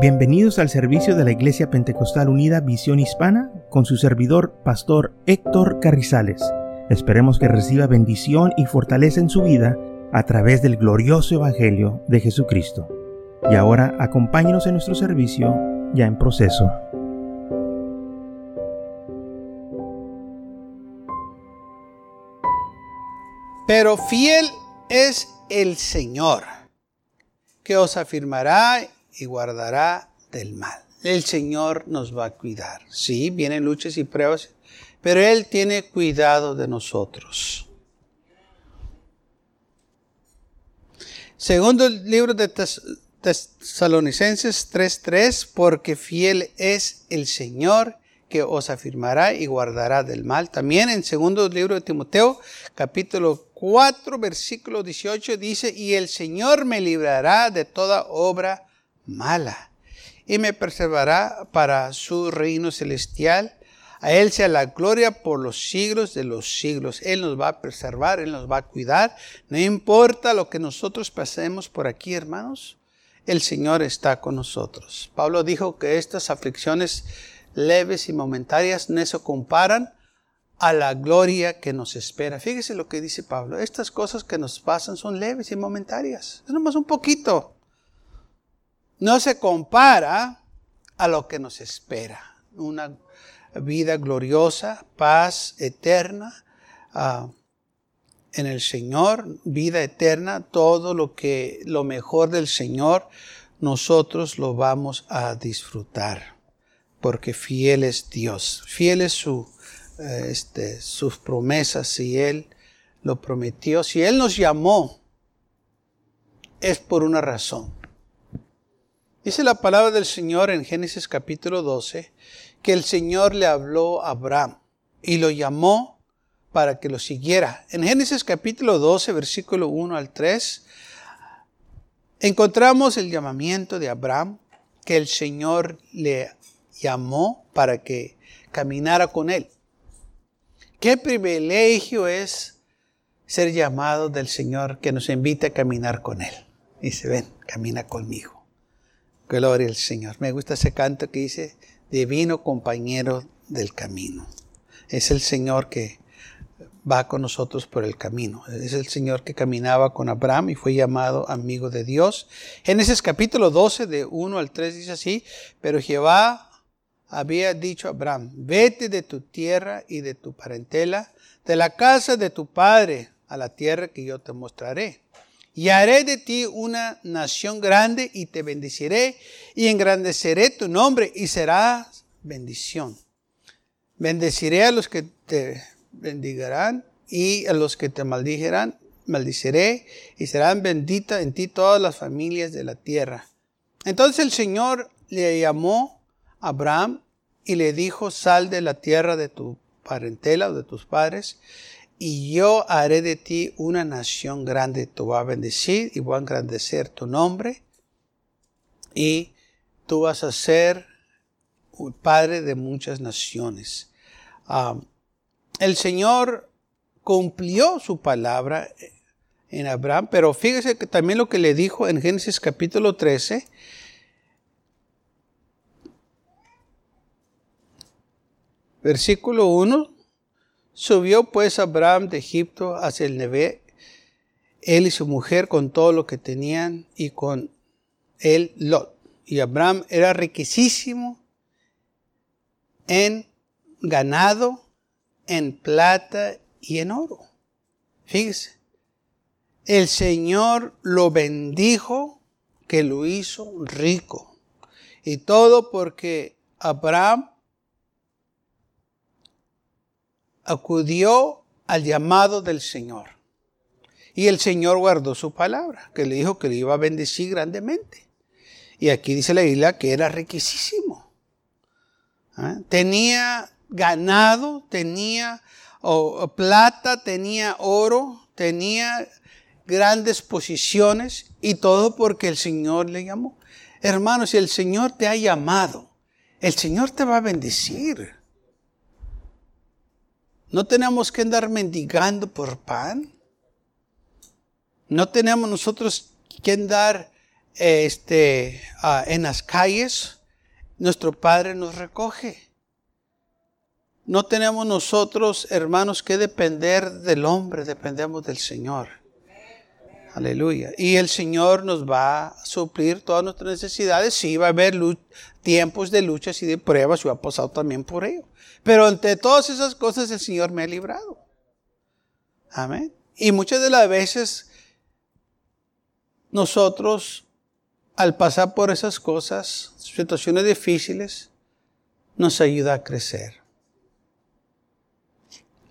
Bienvenidos al servicio de la Iglesia Pentecostal Unida Visión Hispana con su servidor, Pastor Héctor Carrizales. Esperemos que reciba bendición y fortaleza en su vida a través del glorioso Evangelio de Jesucristo. Y ahora acompáñenos en nuestro servicio ya en proceso. Pero fiel es el Señor, que os afirmará y guardará del mal. El Señor nos va a cuidar. Sí, vienen luchas y pruebas, pero Él tiene cuidado de nosotros. Segundo libro de Tesalonicenses 3:3, porque fiel es el Señor que os afirmará y guardará del mal. También en segundo libro de Timoteo, capítulo 4, versículo 18, dice, y el Señor me librará de toda obra mala y me preservará para su reino celestial. A Él sea la gloria por los siglos de los siglos. Él nos va a preservar, Él nos va a cuidar. No importa lo que nosotros pasemos por aquí, hermanos, el Señor está con nosotros. Pablo dijo que estas aflicciones leves y momentarias no se comparan a la gloria que nos espera. Fíjese lo que dice Pablo. Estas cosas que nos pasan son leves y momentarias. Es nomás un poquito no se compara a lo que nos espera. Una vida gloriosa, paz eterna ah, en el Señor, vida eterna, todo lo que lo mejor del Señor nosotros lo vamos a disfrutar, porque fiel es Dios, fiel es su, eh, este, sus promesas, si Él lo prometió, si Él nos llamó, es por una razón. Dice la palabra del Señor en Génesis capítulo 12 que el Señor le habló a Abraham y lo llamó para que lo siguiera. En Génesis capítulo 12, versículo 1 al 3, encontramos el llamamiento de Abraham que el Señor le llamó para que caminara con él. Qué privilegio es ser llamado del Señor que nos invita a caminar con él. Dice, ven, camina conmigo. Gloria al Señor. Me gusta ese canto que dice, divino compañero del camino. Es el Señor que va con nosotros por el camino. Es el Señor que caminaba con Abraham y fue llamado amigo de Dios. Génesis capítulo 12 de 1 al 3 dice así, pero Jehová había dicho a Abraham, vete de tu tierra y de tu parentela, de la casa de tu padre, a la tierra que yo te mostraré y haré de ti una nación grande y te bendeciré y engrandeceré tu nombre y serás bendición. Bendeciré a los que te bendigarán y a los que te maldijerán, maldiciré y serán benditas en ti todas las familias de la tierra. Entonces el Señor le llamó a Abraham y le dijo, sal de la tierra de tu parentela o de tus padres y yo haré de ti una nación grande. Te voy a bendecir y voy a engrandecer tu nombre. Y tú vas a ser un padre de muchas naciones. Ah, el Señor cumplió su palabra en Abraham, pero fíjese que también lo que le dijo en Génesis capítulo 13, versículo 1, Subió pues Abraham de Egipto hacia el Neve, él y su mujer con todo lo que tenían y con él Lot. Y Abraham era riquísimo en ganado, en plata y en oro. Fíjese, el Señor lo bendijo que lo hizo rico. Y todo porque Abraham acudió al llamado del Señor. Y el Señor guardó su palabra, que le dijo que le iba a bendecir grandemente. Y aquí dice la Biblia que era riquísimo. ¿Ah? Tenía ganado, tenía plata, tenía oro, tenía grandes posiciones y todo porque el Señor le llamó. Hermanos, si el Señor te ha llamado, el Señor te va a bendecir. No tenemos que andar mendigando por pan. No tenemos nosotros que andar este, ah, en las calles, nuestro Padre nos recoge. No tenemos nosotros, hermanos, que depender del hombre, dependemos del Señor. Aleluya. Y el Señor nos va a suplir todas nuestras necesidades. Sí, va a haber tiempos de luchas y de pruebas. Yo he pasado también por ello. Pero ante todas esas cosas el Señor me ha librado. Amén. Y muchas de las veces nosotros, al pasar por esas cosas, situaciones difíciles, nos ayuda a crecer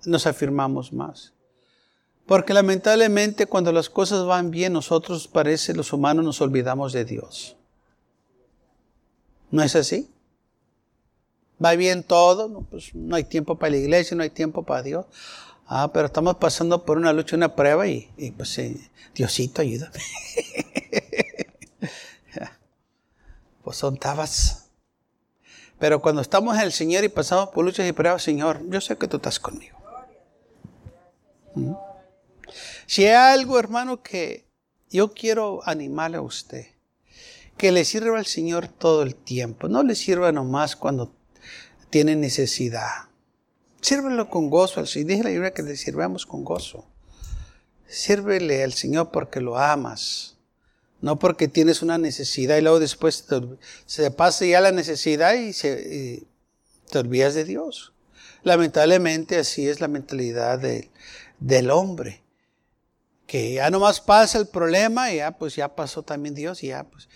nos afirmamos más. Porque lamentablemente cuando las cosas van bien, nosotros parece los humanos nos olvidamos de Dios. ¿No es así? Va bien todo, no, pues no hay tiempo para la iglesia, no hay tiempo para Dios. Ah, pero estamos pasando por una lucha, una prueba y, pues Diosito ayúdame. pues son tabas. Pero cuando estamos en el Señor y pasamos por luchas y pruebas, Señor, yo sé que tú estás conmigo. Si hay algo, hermano, que yo quiero animarle a usted, que le sirva al Señor todo el tiempo, no le sirva nomás cuando tiene necesidad. Sírvelo con gozo al Señor. Dije la Biblia que le sirvamos con gozo. Sírvele al Señor porque lo amas. No porque tienes una necesidad y luego después se pasa ya la necesidad y, se, te olvidas de Dios. Lamentablemente así es la mentalidad de, del hombre. Que ya nomás pasa el problema y ya pues ya pasó también Dios y ya pues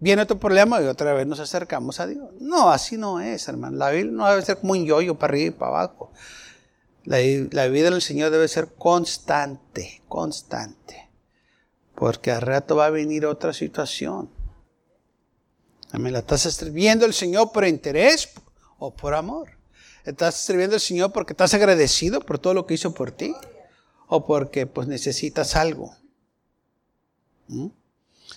viene otro problema y otra vez nos acercamos a Dios. No, así no es, hermano. La vida no debe ser como un yoyo para arriba y para abajo. La, vida del Señor debe ser constante, constante. Porque al rato va a venir otra situación. Amén. ¿La estás sirviendo al Señor por interés o por amor? ¿Estás sirviendo al Señor porque estás agradecido por todo lo que hizo por ti? o porque pues necesitas algo. ¿Mm?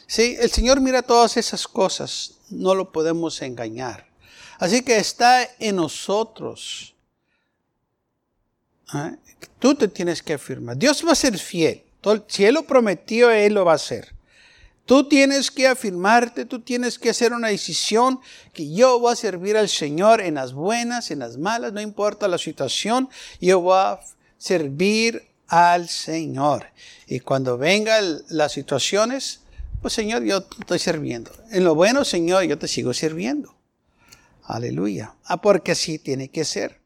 Sí, el Señor mira todas esas cosas, no lo podemos engañar. Así que está en nosotros. ¿eh? Tú te tienes que afirmar. Dios va a ser fiel. Si Él lo prometió, Él lo va a hacer. Tú tienes que afirmarte, tú tienes que hacer una decisión que yo voy a servir al Señor en las buenas, en las malas, no importa la situación, yo voy a servir al Señor. Y cuando vengan las situaciones, pues Señor, yo te estoy sirviendo. En lo bueno, Señor, yo te sigo sirviendo. Aleluya. Ah, porque así tiene que ser.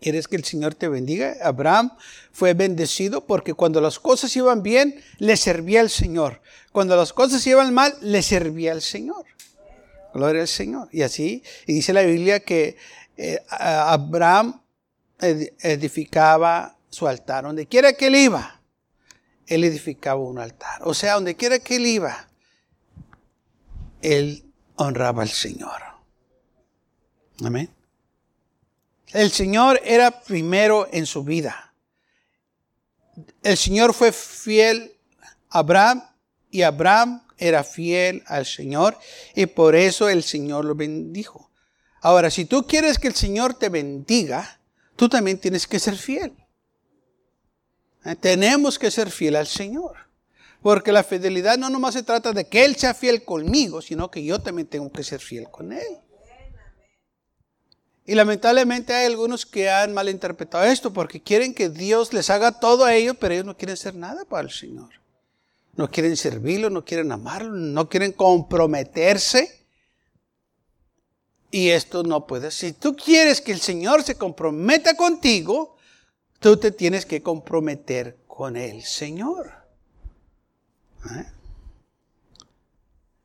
¿Quieres que el Señor te bendiga? Abraham fue bendecido porque cuando las cosas iban bien, le servía al Señor. Cuando las cosas iban mal, le servía al Señor. Gloria al Señor. Y así, y dice la Biblia que eh, Abraham edificaba su altar. Donde quiera que él iba, él edificaba un altar. O sea, donde quiera que él iba, él honraba al Señor. Amén. El Señor era primero en su vida. El Señor fue fiel a Abraham y Abraham era fiel al Señor y por eso el Señor lo bendijo. Ahora, si tú quieres que el Señor te bendiga, tú también tienes que ser fiel. Eh, tenemos que ser fiel al Señor. Porque la fidelidad no nomás se trata de que Él sea fiel conmigo, sino que yo también tengo que ser fiel con Él. Y lamentablemente hay algunos que han malinterpretado esto porque quieren que Dios les haga todo a ellos, pero ellos no quieren hacer nada para el Señor. No quieren servirlo, no quieren amarlo, no quieren comprometerse. Y esto no puede. Si tú quieres que el Señor se comprometa contigo, Tú te tienes que comprometer con el Señor. ¿Eh?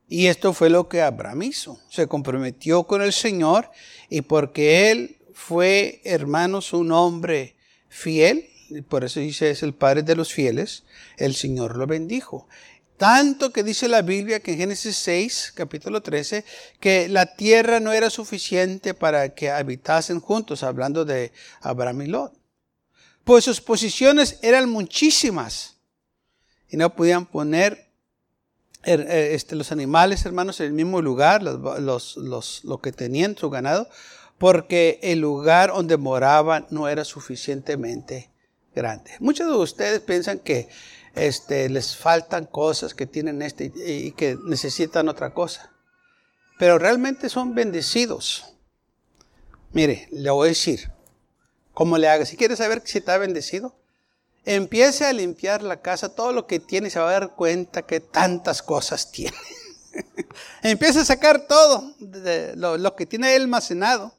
Y esto fue lo que Abraham hizo. Se comprometió con el Señor y porque él fue, hermanos, un hombre fiel, por eso dice es el padre de los fieles, el Señor lo bendijo. Tanto que dice la Biblia que en Génesis 6, capítulo 13, que la tierra no era suficiente para que habitasen juntos, hablando de Abraham y Lot pues sus posiciones eran muchísimas y no podían poner er, eh, este, los animales, hermanos, en el mismo lugar, los, lo que tenían su ganado, porque el lugar donde moraban no era suficientemente grande. Muchos de ustedes piensan que este, les faltan cosas, que tienen este y que necesitan otra cosa. Pero realmente son bendecidos. Mire, le voy a decir, ¿cómo le haga? Si quiere saber si está bendecido, empiece a limpiar la casa, todo lo que tiene, se va a dar cuenta que tantas cosas tiene. empiece a sacar todo de lo, que tiene almacenado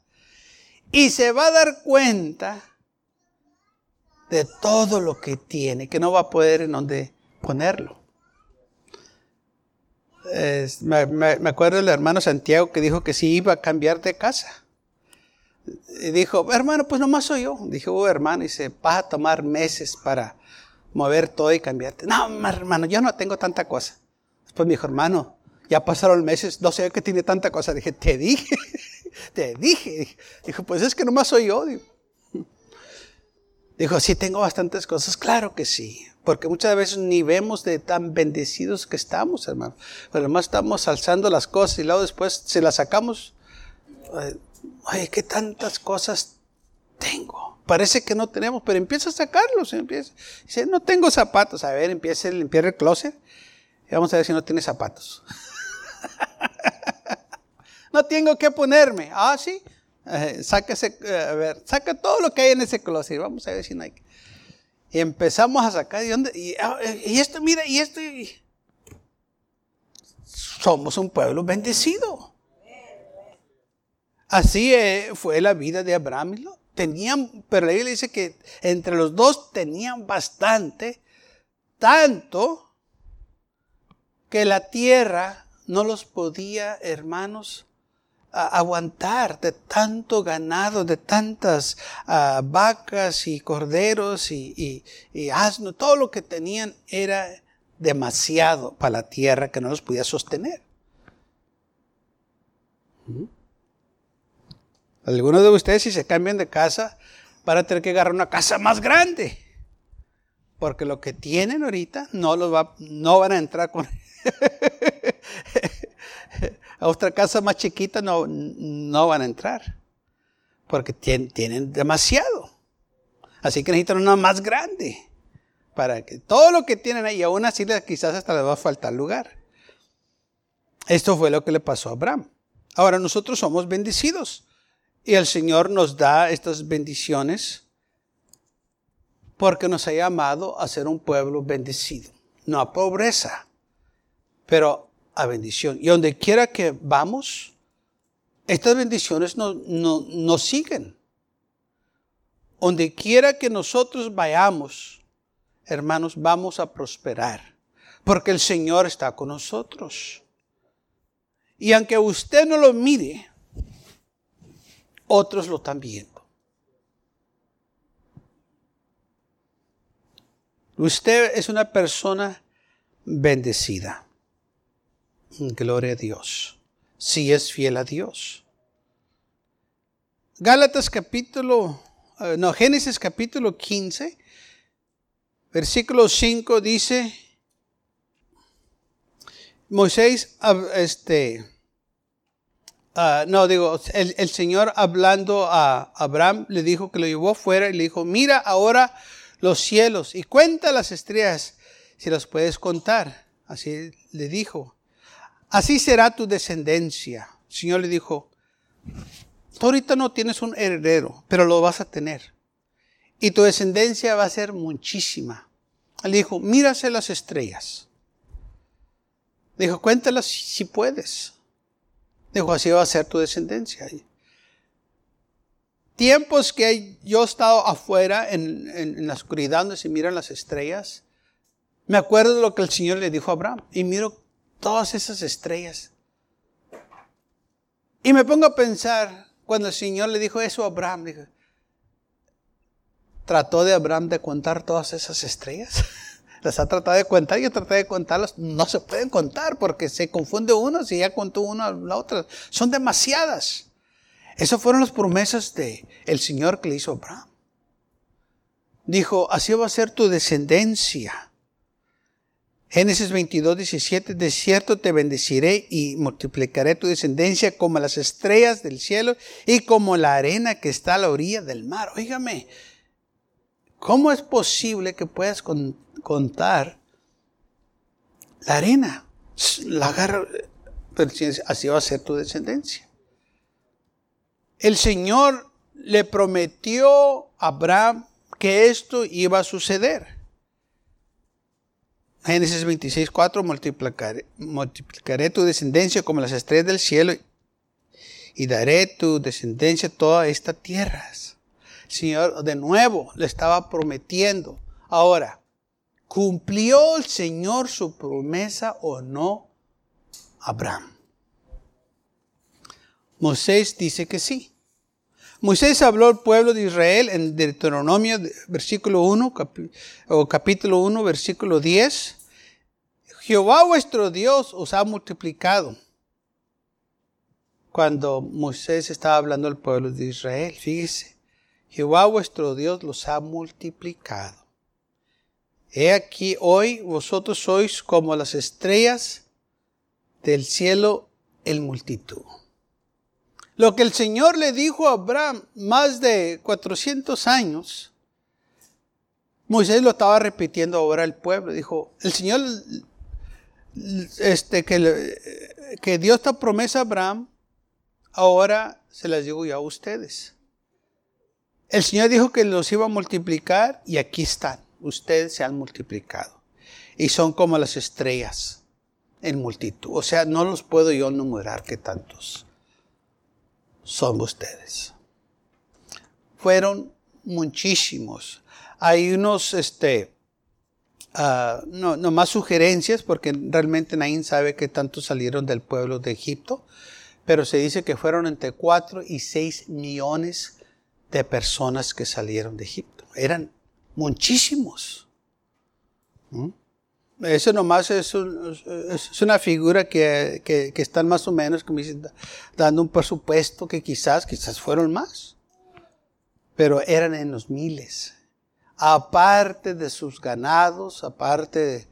y se va a dar cuenta de todo lo que tiene, que no va a poder en dónde ponerlo. me, acuerdo del hermano Santiago que dijo que sí iba a cambiar de casa. Dijo, hermano, pues nomás soy yo. Dije, oh, hermano, y se va a tomar meses para mover todo y cambiarte. No, hermano, yo no tengo tanta cosa. Después me dijo, hermano, ya pasaron meses, no sé qué tiene tanta cosa. Dije, te dije, te dije. Dijo, pues es que nomás soy yo. Dijo, sí, tengo bastantes cosas. Claro que sí. Porque muchas veces ni vemos de tan bendecidos que estamos, hermano. Pero además estamos alzando las cosas y luego después se las sacamos. Ay, qué tantas cosas tengo. Parece que no tenemos, pero empieza a sacarlos. Empieza. Dice, no tengo zapatos. A ver, empieza a limpiar el closet. Y vamos a ver si no tiene zapatos. no tengo que ponerme. Ah, sí. Eh, eh, a ver, saca todo lo que hay en ese closet. Vamos a ver si no hay. Y empezamos a sacar. ¿Y, dónde? Ah, eh, y, esto, mira, y esto. Somos un pueblo bendecido. Así fue la vida de Abraham y Tenían, pero la Biblia dice que entre los dos tenían bastante, tanto que la tierra no los podía, hermanos, aguantar de tanto ganado, de tantas ah, vacas y corderos y, y, asnos, todo lo que tenían era demasiado para la tierra que no los podía sostener. ¿Mm? Algunos de ustedes si se cambian de casa van a tener que agarrar una casa más grande. Porque lo que tienen ahorita no, los va, no van a entrar con... a otra casa más chiquita no, no van a entrar. Porque tienen, tienen demasiado. Así que necesitan una más grande. Para que todo lo que tienen ahí, aún así quizás hasta les va a faltar lugar. Esto fue lo que le pasó a Abraham. Ahora nosotros somos bendecidos. Y el Señor nos da estas bendiciones porque nos ha llamado a ser un pueblo bendecido. No a pobreza, pero a bendición. Y donde quiera que vamos, estas bendiciones nos no, siguen. Donde quiera que nosotros vayamos, hermanos, vamos a prosperar. Porque el Señor está con nosotros. Y aunque usted no lo mire, otros lo están viendo. Usted es una persona bendecida. Gloria a Dios. Si es fiel a Dios. Gálatas capítulo, eh, no, Génesis capítulo 15, versículo 5 dice, Moisés, este, ah, no, digo, el, el, Señor hablando a Abraham le dijo que lo llevó fuera y le dijo, mira ahora los cielos y cuenta las estrellas si las puedes contar. Así le dijo. Así será tu descendencia. El Señor le dijo, tú ahorita no tienes un heredero, pero lo vas a tener. Y tu descendencia va a ser muchísima. Él dijo, mírase las estrellas. Dijo, cuéntalas si puedes. Dijo, así va a ser tu descendencia. Tiempos que yo he estado afuera en, en la oscuridad donde se miran las estrellas, me acuerdo de lo que el Señor le dijo a Abraham. Y miro todas esas estrellas. Y me pongo a pensar, cuando el Señor le dijo eso a Abraham, ¿trató de Abraham de contar todas esas estrellas? Las ha tratado de contar, yo traté de contarlas, no se pueden contar porque se confunde uno si ya contó una la otra. Son demasiadas. Esas fueron las promesas de Señor que le hizo a Abraham. Dijo, así va a ser tu descendencia. Génesis 22, 17, de cierto te bendeciré y multiplicaré tu descendencia como las estrellas del cielo y como la arena que está a la orilla del mar. Óigame, ¿cómo es posible que puedas contar la arena, la agarra, así va a ser tu descendencia. El Señor le prometió a Abraham que esto iba a suceder. Génesis 26, 4, multiplicaré, multiplicaré tu descendencia como las estrellas del cielo y daré tu descendencia toda esta tierra. Señor de nuevo le estaba prometiendo. Ahora, ¿cumplió el Señor su promesa o no Abraham? Moisés dice que sí. Moisés habló al pueblo de Israel en Deuteronomio versículo 1 o capítulo 1 versículo 10. Jehová vuestro Dios os ha multiplicado. Cuando Moisés estaba hablando al pueblo de Israel, fíjese, Jehová vuestro Dios los ha multiplicado. He aquí hoy vosotros sois como las estrellas del cielo en multitud. Lo que el Señor le dijo a Abraham más de 400 años, Moisés lo estaba repitiendo ahora al pueblo. Dijo, el Señor, este, que, que dio esta promesa a Abraham, ahora se las digo ya a ustedes. El Señor dijo que los iba a multiplicar y aquí están. Ustedes se han multiplicado. Y son como las estrellas en multitud. O sea, no los puedo yo numerar que tantos son ustedes. Fueron muchísimos. Hay unos, este, uh, no, no, más sugerencias, porque realmente nadie sabe que tantos salieron del pueblo de Egipto, pero se dice que fueron entre 4 y 6 millones de personas que salieron de Egipto. Eran muchísimos. ¿Mm? Eso nomás es, una figura que, que, están más o menos como dando un presupuesto que quizás, quizás fueron más. Pero eran en los miles. Aparte de sus ganados, aparte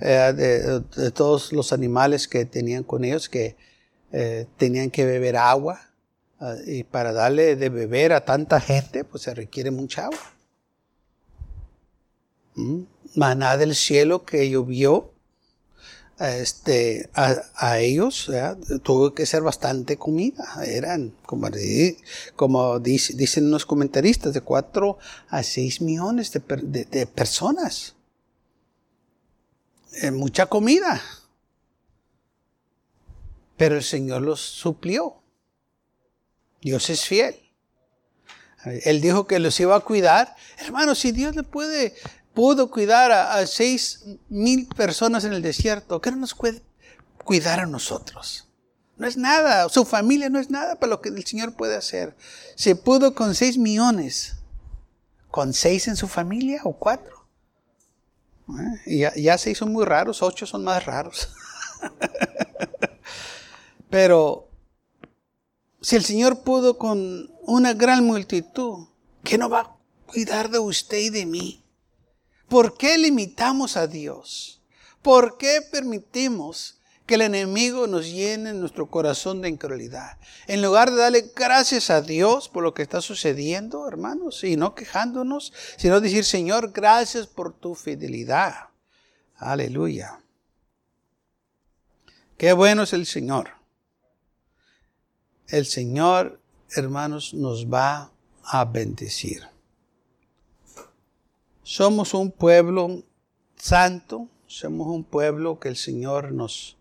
de, eh, todos los animales que tenían con ellos, que eh, tenían que beber agua. Uh, y para darle de beber a tanta gente, pues se requiere mucha agua. Maná del cielo que llovió este, a, ellos, tuvo que ser bastante comida. Eran, como, como dicen los comentaristas, de 4 a 6 millones de, personas. Eh, mucha comida. Pero el Señor los suplió. Dios es fiel. Él dijo que los iba a cuidar. Hermano, si Dios le puede pudo cuidar a, seis mil personas en el desierto, ¿qué no nos puede cuidar a nosotros? No es nada, su familia no es nada para lo que el Señor puede hacer. Se pudo con seis millones, con seis en su familia o cuatro. ¿Eh? Ya, ya seis son muy raros, ocho son más raros. Pero si el Señor pudo con una gran multitud, ¿qué no va a cuidar de usted y de mí? ¿Por qué limitamos a Dios? ¿Por qué permitimos que el enemigo nos llene nuestro corazón de incredulidad? En lugar de darle gracias a Dios por lo que está sucediendo, hermanos, y no quejándonos, sino decir, Señor, gracias por tu fidelidad. Aleluya. Qué bueno es el Señor. El Señor, hermanos, nos va a bendecir. Somos un pueblo santo, somos un pueblo que el Señor nos,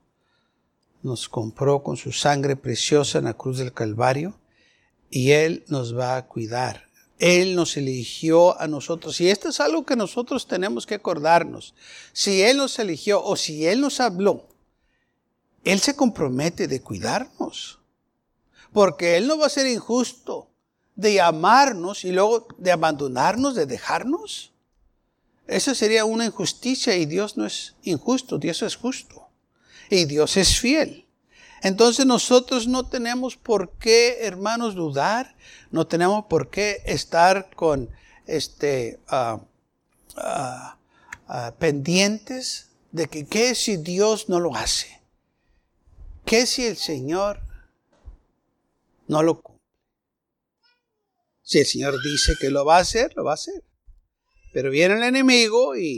nos compró con su sangre preciosa en la cruz del Calvario y Él nos va a cuidar. Él nos eligió a nosotros. Y esto es algo que nosotros tenemos que acordarnos. Si Él nos eligió o si Él nos habló, Él se compromete de cuidarnos. Porque Él no va a ser injusto de amarnos y luego de abandonarnos, de dejarnos. Eso sería una injusticia y Dios no es injusto, Dios es justo. Y Dios es fiel. Entonces nosotros no tenemos por qué, hermanos, dudar, no tenemos por qué estar con este uh, pendientes de que qué si Dios no lo hace, qué si el Señor no lo cumple. Si el Señor dice que lo va a hacer, lo va a hacer. Pero viene el enemigo y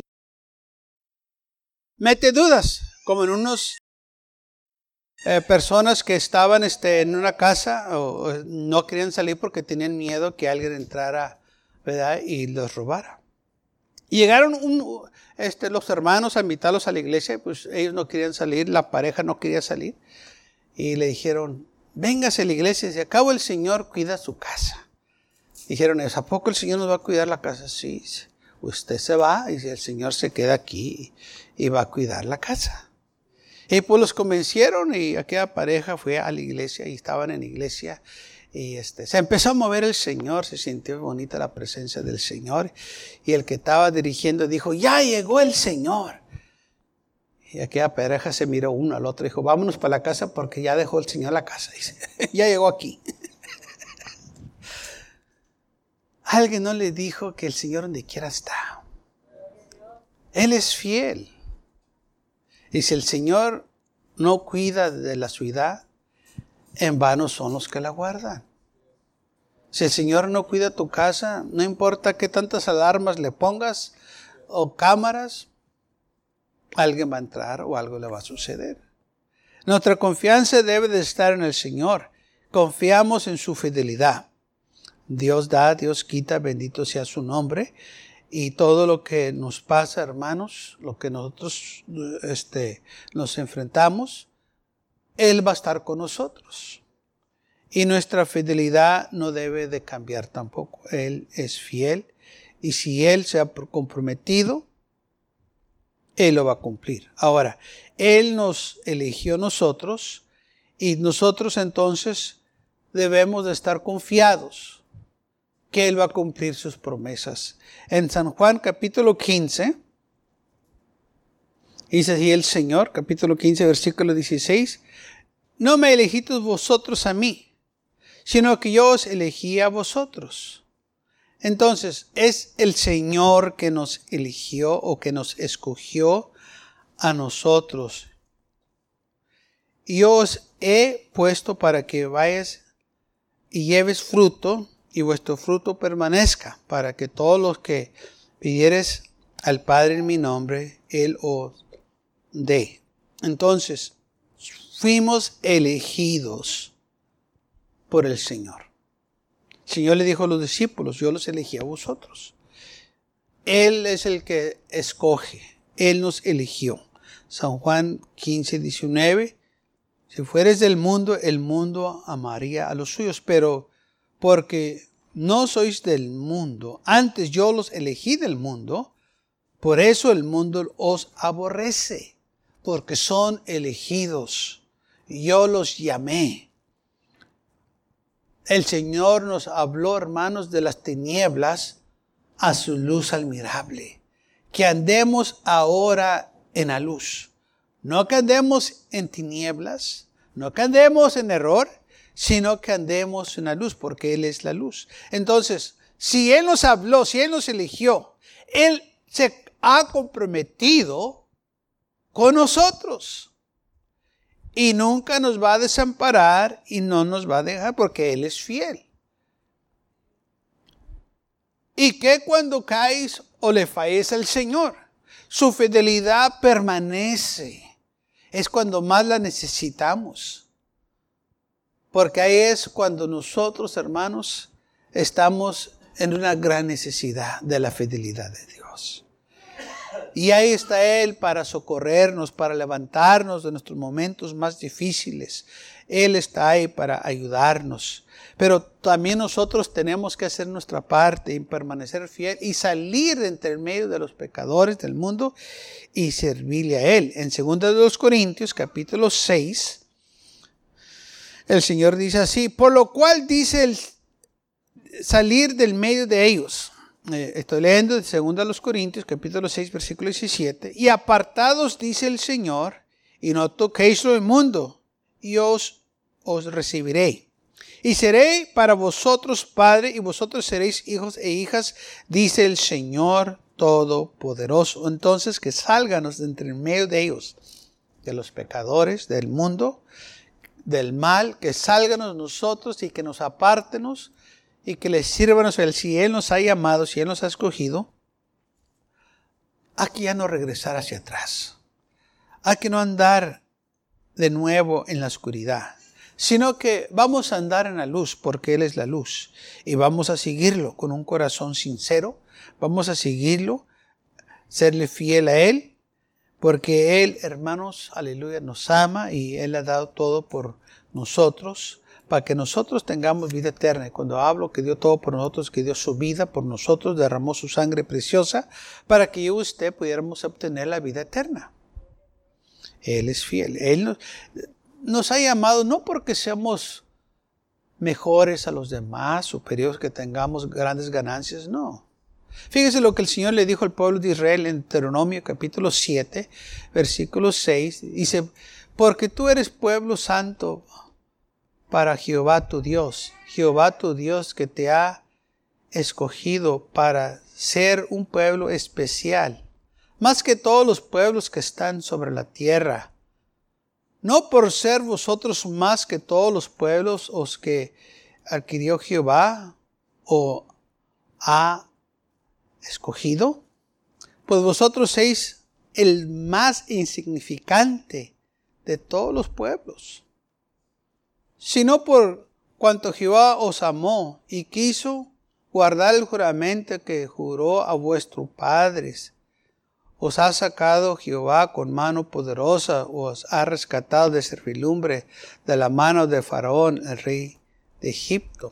mete dudas. como en unos eh, personas que estaban este, en una casa o, no querían salir porque tenían miedo que alguien entrara ¿verdad? y los robara. Llegaron este, los hermanos a invitarlos a la iglesia, pues ellos no querían salir, la pareja no quería salir. Y le dijeron, véngase a la iglesia, si acabo el Señor cuida su casa. Dijeron, ¿a poco el Señor nos va a cuidar la casa? Sí, usted se va y el Señor se queda aquí y va a cuidar la casa. Y pues los convencieron y aquella pareja fue a la iglesia y estaban en iglesia y este, se empezó a mover el Señor, se sintió bonita la presencia del Señor y el que estaba dirigiendo dijo, ya llegó el Señor. Y aquella pareja se miró uno al otro y dijo, vámonos para la casa porque ya dejó el Señor la casa. Dice, ya llegó aquí. Alguien no le dijo que el Señor donde quiera está. Él es fiel. Y si el Señor no cuida de la ciudad, en vano son los que la guardan. Si el Señor no cuida tu casa, no importa qué tantas alarmas le pongas o cámaras, alguien va a entrar o algo le va a suceder. Nuestra confianza debe de estar en el Señor. Confiamos en su fidelidad. Dios da, Dios quita, bendito sea su nombre. Y todo lo que nos pasa, hermanos, lo que nosotros este, nos enfrentamos, Él va a estar con nosotros. Y nuestra fidelidad no debe de cambiar tampoco. Él es fiel. Y si Él se ha comprometido, Él lo va a cumplir. Ahora, Él nos eligió nosotros y nosotros entonces debemos de estar confiados que Él va a cumplir sus promesas. En San Juan capítulo 15, dice así el Señor, capítulo 15, versículo 16, no me elegisteis vosotros a mí, sino que yo os elegí a vosotros. Entonces, es el Señor que nos eligió o que nos escogió a nosotros. Y yo os he puesto para que vayas y lleves fruto y vuestro fruto permanezca, para que todos los que pidieres al Padre en mi nombre, Él os dé. Entonces, fuimos elegidos por el Señor. El Señor le dijo a los discípulos, yo los elegí a vosotros. Él es el que escoge, Él nos eligió. San Juan 15, 19. Si fueres del mundo, el mundo amaría a los suyos, pero porque no sois del mundo, antes yo los elegí del mundo, por eso el mundo os aborrece, porque son elegidos. Yo los llamé. El Señor nos habló, hermanos, de las tinieblas a su luz admirable. Que andemos ahora en la luz. No que andemos en tinieblas, no que andemos en error, sino que andemos en la luz, porque Él es la luz. Entonces, si Él nos habló, si Él nos eligió, Él se ha comprometido con nosotros. Y nunca nos va a desamparar y no nos va a dejar porque Él es fiel. Y que cuando caes o le fallece al Señor, su fidelidad permanece. Es cuando más la necesitamos. Porque ahí es cuando nosotros, hermanos, estamos en una gran necesidad de la fidelidad de Dios. Y ahí está Él para socorrernos, para levantarnos de nuestros momentos más difíciles. Él está ahí para ayudarnos. Pero también nosotros tenemos que hacer nuestra parte y permanecer fiel y salir de entre el medio de los pecadores del mundo y servirle a Él. En 2 Corintios capítulo 6, el Señor dice así, por lo cual dice el salir del medio de ellos. Eh, estoy leyendo de 2 los Corintios, capítulo 6, versículo 17. Y apartados, dice el Señor, y no toquéis lo inmundo, y os, os recibiré. Y seré para vosotros padre, y vosotros seréis hijos e hijas, dice el Señor Todopoderoso. Entonces, que sálganos de entre el medio de ellos, de los pecadores del mundo, del mal, que salganos nosotros y que nos apartenos y que le sírvanos el si Él nos ha llamado, si Él nos ha escogido, aquí ya no regresar hacia atrás. hay que no andar de nuevo en la oscuridad, sino que vamos a andar en la luz porque Él es la luz y vamos a seguirlo con un corazón sincero, vamos a seguirlo, serle fiel a Él, porque Él, hermanos, aleluya, nos ama y Él ha dado todo por nosotros para que nosotros tengamos vida eterna. Y cuando hablo que dio todo por nosotros, que dio su vida por nosotros, derramó su sangre preciosa, para que yo y usted pudiéramos obtener la vida eterna. Él es fiel. Él nos, nos ha llamado no porque seamos mejores a los demás, superiores, que tengamos grandes ganancias, no. Fíjese lo que el Señor le dijo al pueblo de Israel en Deuteronomio capítulo 7, versículo 6. Dice, porque tú eres pueblo santo para Jehová tu Dios, Jehová tu Dios que te ha escogido para ser un pueblo especial, más que todos los pueblos que están sobre la tierra. No por ser vosotros más que todos los pueblos os que adquirió Jehová o ha escogido, pues vosotros sois el más insignificante de todos los pueblos sino por cuanto Jehová os amó y quiso guardar el juramento que juró a vuestros padres. Os ha sacado Jehová con mano poderosa, os ha rescatado de servilumbre de la mano de Faraón, el rey de Egipto.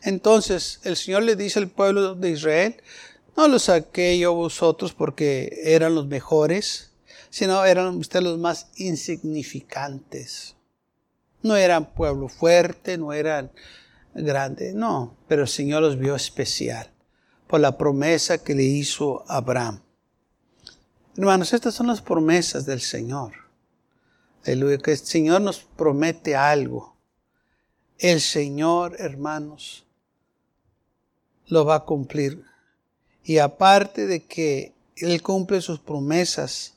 Entonces el Señor le dice al pueblo de Israel, no los saqué yo vosotros porque eran los mejores, sino eran ustedes los más insignificantes. No eran pueblo fuerte, no eran grandes, no, pero el Señor los vio especial por la promesa que le hizo Abraham. Hermanos, estas son las promesas del Señor. Aleluya, que el Señor nos promete algo. El Señor, hermanos, lo va a cumplir. Y aparte de que Él cumple sus promesas,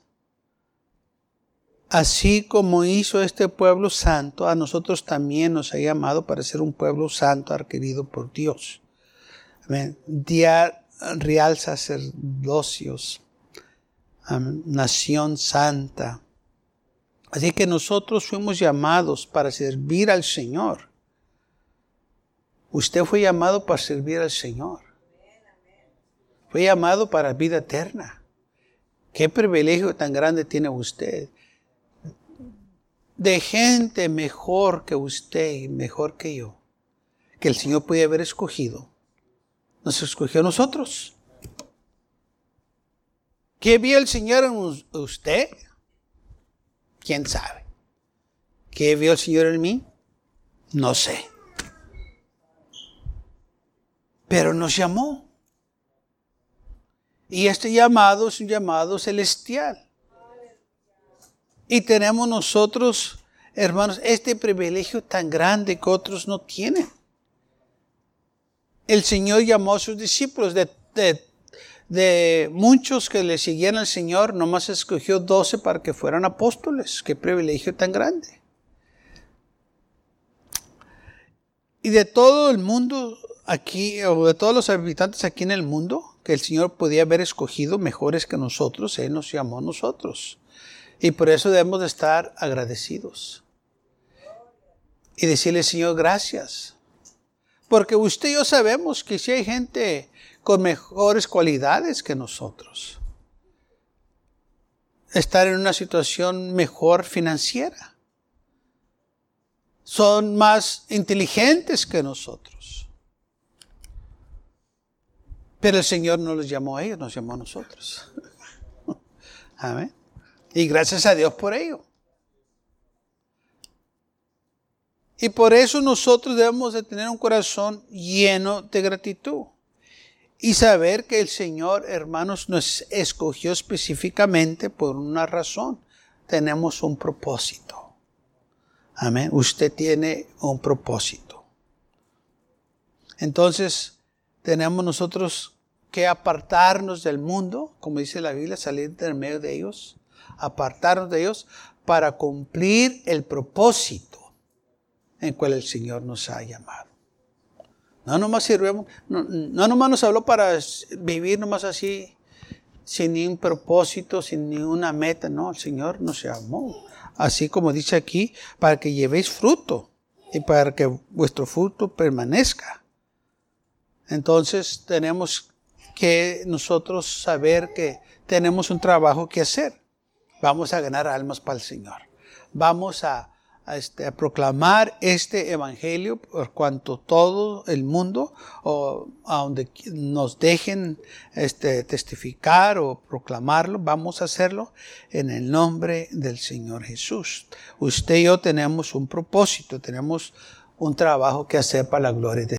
Así como hizo este pueblo santo, a nosotros también nos ha llamado para ser un pueblo santo adquirido por Dios. real sacerdocios, nación santa. Así que nosotros fuimos llamados para servir al Señor. Usted fue llamado para servir al Señor. Fue llamado para vida eterna. Qué privilegio tan grande tiene usted de gente mejor que usted y mejor que yo, que el Señor puede haber escogido, nos escogió a nosotros. ¿Qué vio el Señor en usted? ¿Quién sabe? ¿Qué vio el Señor en mí? No sé. Pero nos llamó. Y este llamado es un llamado celestial. Y tenemos nosotros, hermanos, este privilegio tan grande que otros no tienen. El Señor llamó a sus discípulos de, de, muchos que le siguieron al Señor, nomás escogió doce para que fueran apóstoles. Qué privilegio tan grande. Y de todo el mundo aquí, o de todos los habitantes aquí en el mundo, que el Señor podía haber escogido mejores que nosotros, Él nos llamó a nosotros. Y por eso debemos de estar agradecidos. Y decirle, Señor, gracias. Porque usted y yo sabemos que si hay gente con mejores cualidades que nosotros. Estar en una situación mejor financiera. Son más inteligentes que nosotros. Pero el Señor no los llamó a ellos, nos llamó a nosotros. Amén. Y gracias a Dios por ello. Y por eso nosotros debemos de tener un corazón lleno de gratitud. Y saber que el Señor, hermanos, nos escogió específicamente por una razón. Tenemos un propósito. Amén. Usted tiene un propósito. Entonces, tenemos nosotros que apartarnos del mundo, como dice la Biblia, salir del medio de ellos apartarnos de ellos para cumplir el propósito en cual el Señor nos ha llamado. No nomás sirvemos, no, no nomás nos habló para vivir nomás así, sin ningún propósito, sin ninguna meta. No, el Señor nos llamó. Así como dice aquí, para que llevéis fruto y para que vuestro fruto permanezca. Entonces tenemos que nosotros saber que tenemos un trabajo que hacer. Vamos a ganar almas para el Señor. Vamos a, este, proclamar este evangelio por cuanto todo el mundo o donde nos dejen este, testificar o proclamarlo, vamos a hacerlo en el nombre del Señor Jesús. Usted y yo tenemos un propósito, tenemos un trabajo que hacer para la gloria de